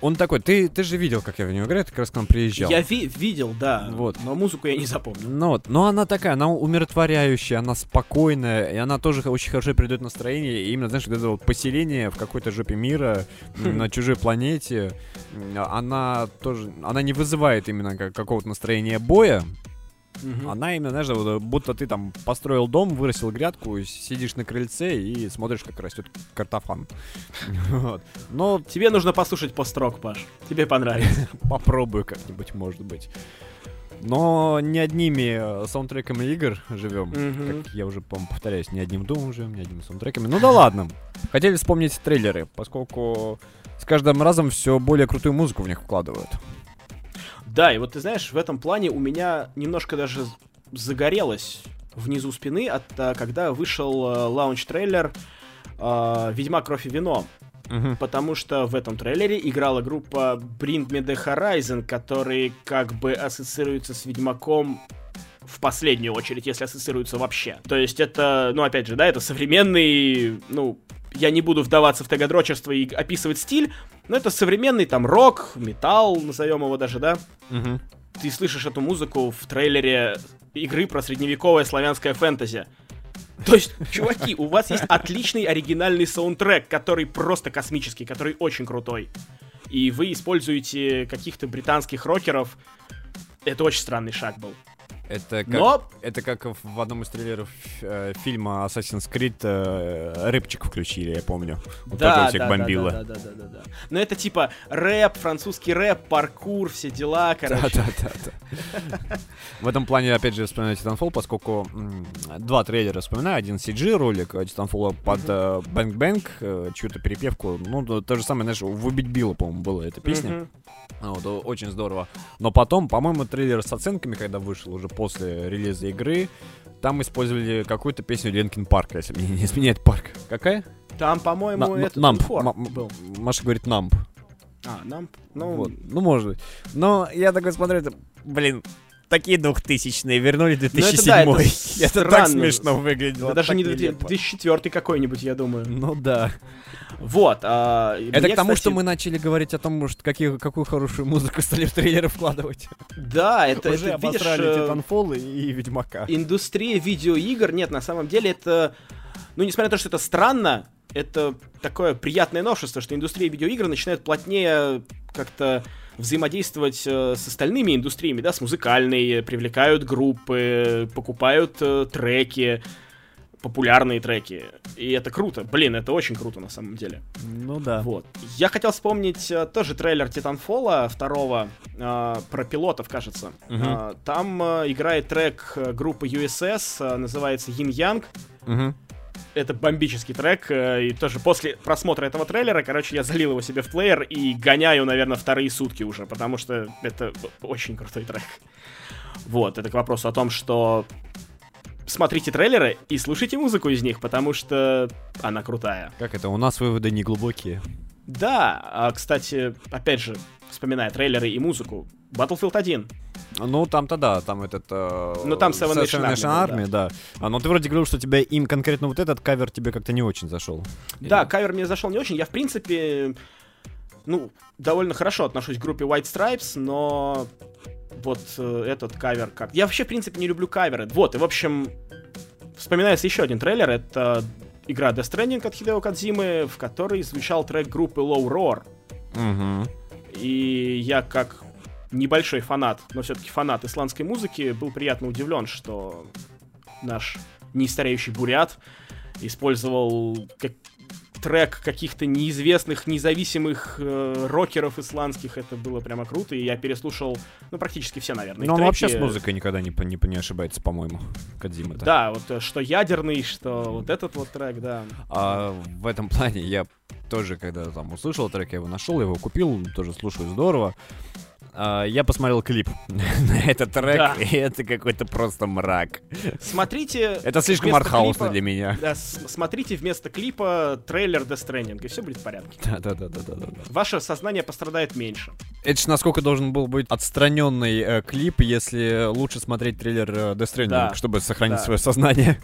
Он такой, ты, ты же видел, как я в него играю, ты как раз к нам приезжал. Я ви- видел, да, вот. но музыку я не запомнил. Ну вот, но она такая, она умиротворяющая, она спокойная, и она тоже очень хорошо передает настроение, и именно, знаешь, вот это вот поселение в какой-то жопе мира, на чужой планете, она тоже, она не вызывает именно какого-то настроения боя, Угу. Она именно, знаешь, вот, будто ты там построил дом, вырастил грядку, сидишь на крыльце и смотришь, как растет картофан. вот. Но тебе нужно послушать построк, Паш. Тебе понравится. Попробую как-нибудь, может быть. Но не одними э, саундтреками игр живем. Как я уже, по-моему, повторяюсь, не одним думом живем, не одними саундтреками. Ну да ладно. Хотели вспомнить трейлеры, поскольку с каждым разом все более крутую музыку в них вкладывают. Да, и вот ты знаешь, в этом плане у меня немножко даже загорелось внизу спины, от, а, когда вышел э, launch-трейлер э, «Ведьмак. Кровь и вино». Мгм. Потому что в этом трейлере играла группа Bring Me The Horizon, которые как бы ассоциируются с Ведьмаком в последнюю очередь, если ассоциируются вообще. То есть это, ну опять же, да, это современный, ну, я не буду вдаваться в тегодрочерство и описывать стиль, но это современный там рок, металл, назовем его даже, да. Мгм. Ты слышишь эту музыку в трейлере игры про средневековое славянское фэнтези. То есть, чуваки, у вас есть отличный оригинальный саундтрек, который просто космический, который очень крутой. И вы используете каких-то британских рокеров. Это очень странный шаг был. Это как, Но это как в одном из трейлеров э, фильма Assassin's Creed э, рыбчик включили, я помню. Он тоже всех бомбило. Да, да, да, да, да. Но это типа рэп, французский рэп, паркур, все дела, короче. Да-да-да. В этом плане, опять же, вспоминаю Titanfall, поскольку м, два трейлера вспоминаю. Один CG ролик э, Titanfall под э, Bang Bang, э, чью-то перепевку. Ну, то, же самое, знаешь, в Убить Билла, по-моему, была эта песня. Вот, очень здорово. Но потом, по-моему, трейлер с оценками, когда вышел уже после релиза игры, там использовали какую-то песню Ленкин Парка, если мне не изменяет парк. Какая? Там, по-моему, это Намп. Был. Маша говорит Намп. А, Намп. Ну, Вот. Ну, может быть. Но я такой смотрю, это, блин, такие двухтысячные, вернули 2007 да, это Это так смешно выглядело. да даже так не нелепо. 2004 какой-нибудь, я думаю. Ну да. Вот. а, Это мне, к тому, кстати, что мы начали говорить о том, что какие, какую хорошую музыку стали в трейлеры вкладывать. Да, это, Уже это видишь, э, Titanfall и, и Ведьмака. индустрия видеоигр, нет, на самом деле это, ну, несмотря на то, что это странно, это такое приятное новшество, что индустрия видеоигр начинает плотнее как-то взаимодействовать э, с остальными индустриями, да, с музыкальной, привлекают группы, покупают э, треки, популярные треки. И это круто. Блин, это очень круто на самом деле. Ну да. Вот. Я хотел вспомнить э, тоже трейлер Титанфола второго э, про пилотов, кажется. Э, там э, играет трек э, группы USS, э, называется Yin Yang. Мгм. Это бомбический трек, э, и тоже после просмотра этого трейлера, короче, я залил его себе в плеер и гоняю, наверное, вторые сутки уже, потому что это очень крутой трек. Вот, это к вопросу о том, что смотрите трейлеры и слушайте музыку из них, потому что она крутая. Как это? У нас выводы не глубокие. Да, а, кстати, опять же, вспоминая трейлеры и музыку, Battlefield 1. Ну, там-то да, там этот... э, Ну, там Seven Nation Army был, Army, да. А, но ты вроде говорил, что тебя им конкретно вот этот кавер тебе как-то не очень зашел. Да, кавер мне зашел не очень. Я, в принципе, ну, довольно хорошо отношусь к группе White Stripes, но вот э, этот кавер как... Я вообще, в принципе, не люблю каверы. Вот, и, в общем, вспоминается еще один трейлер. Это игра Death Stranding от Хидео Кадзимы, в которой звучал трек группы Low Roar. Угу. И я как небольшой фанат, но все-таки фанат исландской музыки, был приятно удивлен, что наш неистареющий бурят использовал как трек каких-то неизвестных, независимых э, рокеров исландских. Это было прямо круто, и я переслушал, ну, практически все, наверное, Но он вообще с треки. музыкой никогда не, не, не ошибается, по-моему, Кадзима. Да, вот э, что ядерный, что вот этот вот трек, да. А в этом плане я тоже, когда там услышал трек, я его нашел, я его купил, тоже слушаю здорово. А, я посмотрел клип на этот трек, Да. и это какой-то просто мрак. Смотрите... Это слишком артхаусно для меня. Да, смотрите вместо клипа трейлер Death Stranding, и все будет в порядке. Да-да-да-да-да. Ваше сознание пострадает меньше. Это ж насколько должен был быть отстраненный э, клип, если лучше смотреть трейлер э, Death Stranding, Да. чтобы сохранить Да. свое сознание.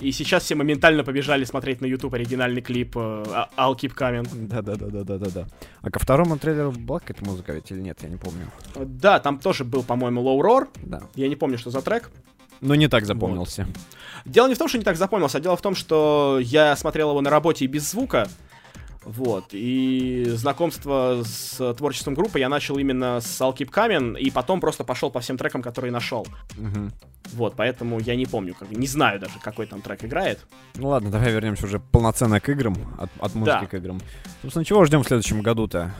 И сейчас все моментально побежали смотреть на YouTube оригинальный клип э, А- I'll Keep Coming. Да-да-да-да-да-да. А ко второму трейлеру была какая-то музыка ведь или нет, я не помню. Да, там тоже был, по-моему, Low Roar. Да. Я не помню, что за трек. Но не так запомнился. Дело не в том, что не так запомнился, а дело в том, что я смотрел его на работе и без звука. Вот, и знакомство с творчеством группы я начал именно с I'll Keep Coming, и потом просто пошел по всем трекам, которые нашел. Мгм. Вот, поэтому я не помню, как, не знаю даже, какой там трек играет. Ну ладно, давай вернемся уже полноценно к играм, от, от музыки Да. к играм. Собственно, чего ждем в следующем году-то?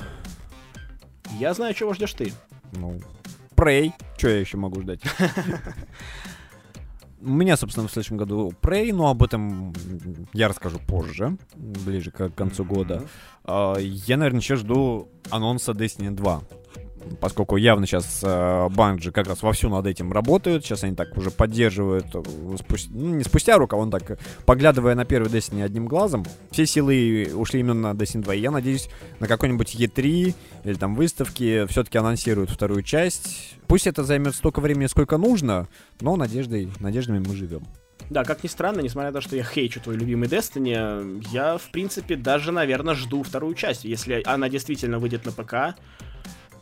Я знаю, чего ждешь ты. Ну, Prey. Что я еще могу ждать? У меня, собственно, в следующем году Prey, но об этом я расскажу позже, ближе к концу года. А, я, наверное, еще жду анонса Destiny 2 поскольку явно сейчас э, Bungie как раз вовсю над этим работают, сейчас они так уже поддерживают, э, спустя, ну, не спустя руку, а он так, поглядывая на первый Destiny одним глазом, все силы ушли именно на Destiny 2, и я надеюсь, на какой-нибудь E3 или там выставке все-таки анонсируют вторую часть. Пусть это займет столько времени, сколько нужно, но надеждой, надеждами мы живем. Да, как ни странно, несмотря на то, что я хейчу твой любимый Destiny, я, в принципе, даже, наверное, жду вторую часть. Если она действительно выйдет на ПК,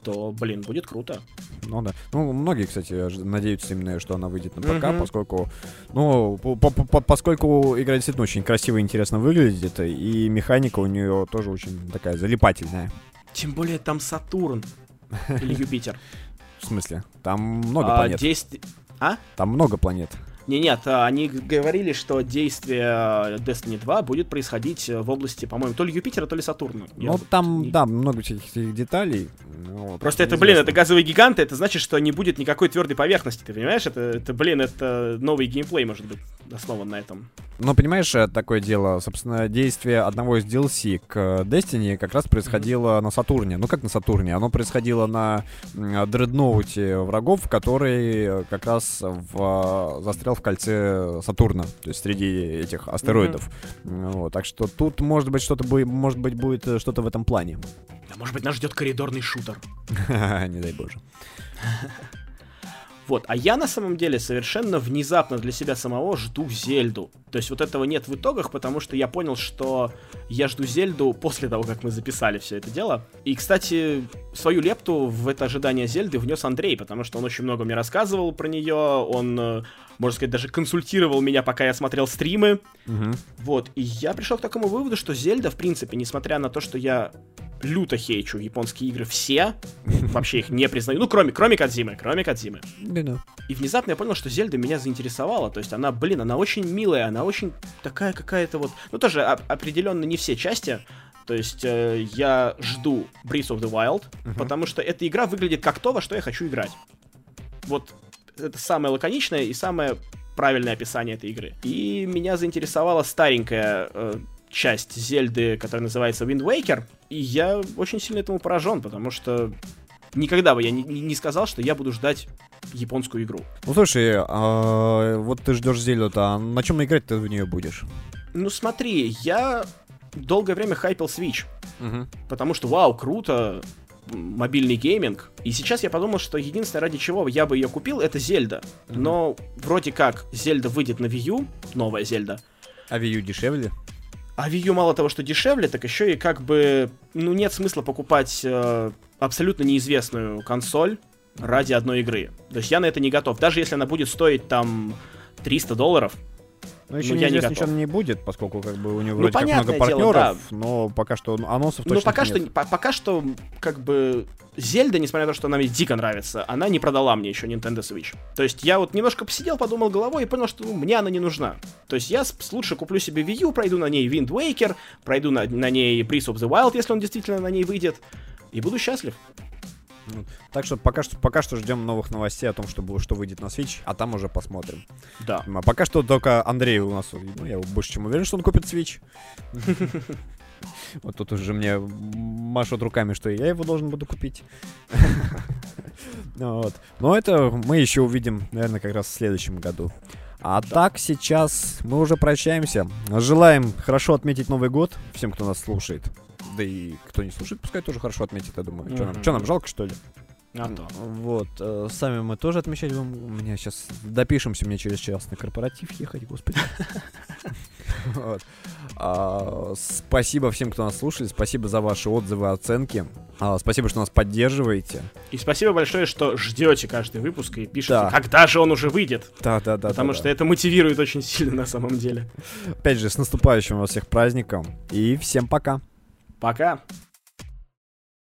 то, блин, будет круто. Ну да. Ну, многие, кстати, надеются именно, что она выйдет на ПК, mm-hmm. поскольку, ну, по -по -по поскольку игра действительно очень красиво и интересно выглядит, и механика у нее тоже очень такая залипательная. Тем более там Сатурн или Юпитер. В смысле? Там много а, планет. А? Там много планет. Не, нет, а, они говорили, что действие э, Destiny 2 будет происходить э, в области, по-моему, то ли Юпитера, то ли Сатурна. Ну, там, не... да, много всяких деталей. Ну, Просто это, блин, это газовые гиганты, это значит, что не будет никакой твердой поверхности, ты понимаешь? Это, это блин, это новый геймплей, может быть, основан на этом. Ну, понимаешь, э, такое дело, собственно, действие одного из DLC к Destiny как раз происходило mm-hmm. на Сатурне. Ну, как на Сатурне? Оно происходило на дредноуте врагов, который как раз в... застрял в кольце Сатурна, то есть среди этих астероидов. Mm-hmm. Вот, так что тут может быть что-то будет, может быть будет э, что-то в этом плане. А может быть нас ждет коридорный шутер. Не дай боже. Вот, а я на самом деле совершенно внезапно для себя самого жду Зельду. То есть вот этого нет в итогах, потому что я понял, что я жду Зельду после того, как мы записали все это дело. И, кстати, свою лепту в это ожидание Зельды внес Андрей, потому что он очень много мне рассказывал про нее, он, э, можно сказать, даже консультировал меня, пока я смотрел стримы. Угу. Вот, и я пришел к такому выводу, что Зельда, в принципе, несмотря на то, что я люто хейчу японские игры все, вообще их не признаю, ну, кроме, кроме Кадзимы, кроме Кадзимы. Да-да. И внезапно я понял, что Зельда меня заинтересовала, то есть она, блин, она очень милая, она очень такая какая-то вот, ну, тоже а- определенно не все части, то есть э, я жду Breath of the Wild, uh-huh. потому что эта игра выглядит как то, во что я хочу играть. Вот это самое лаконичное и самое правильное описание этой игры. И меня заинтересовала старенькая э, часть Зельды, которая называется Wind Waker, и я очень сильно этому поражен, потому что никогда бы я не, не сказал, что я буду ждать японскую игру. Ну слушай, а, вот ты ждешь Зельду-то, а на чем играть ты в нее будешь? Ну смотри, я долгое время хайпил Switch, угу. потому что вау, круто, мобильный гейминг. И сейчас я подумал, что единственное, ради чего я бы ее купил, это Зельда. mm Но вроде как Зельда выйдет на Wii U, новая Зельда. А Wii U дешевле? А Wii U мало того, что дешевле, так еще и как бы, ну, нет смысла покупать э, абсолютно неизвестную консоль ради одной игры. То есть я на это не готов. Даже если она будет стоить там 300 долларов, ну, еще ну, неизвестно, ничего не будет, поскольку как бы у него ну, вроде как много партнеров, дело, да. но пока что анонсов точно Ну, пока нет. что, по пока что, как бы, Зельда, несмотря на то, что она мне дико нравится, она не продала мне еще Nintendo Switch. То есть я вот немножко посидел, подумал головой и понял, что ну, мне она не нужна. То есть я лучше куплю себе Wii U, пройду на ней Wind Waker, пройду на, на ней Breath of the Wild, если он действительно на ней выйдет, и буду счастлив. Так что пока что, пока что ждем новых новостей о том, что, что выйдет на Switch, а там уже посмотрим. Да. А пока что только Андрей у нас, ну, я больше чем уверен, что он купит Switch. Вот тут уже мне машут руками, что я его должен буду купить. Вот. Но это мы еще увидим, наверное, как раз в следующем году. А да. так сейчас мы уже прощаемся. Желаем хорошо отметить Новый год всем, кто нас слушает. Да и кто не слушает, пускай тоже хорошо отметит, я думаю. Что нам, нам жалко, что ли? А то. Вот. Э, сами мы тоже отмечать будем. У меня сейчас допишемся, мне через час на корпоратив ехать, господи. Вот. А, спасибо всем, кто нас слушали. Спасибо за ваши отзывы, оценки. А, спасибо, что нас поддерживаете. И спасибо большое, что ждете каждый выпуск и пишете, да. когда же он уже выйдет. Да, да, да. Потому да, что да. это мотивирует очень сильно на самом деле. Опять же, с наступающим вас всех праздником. И всем пока. Пока.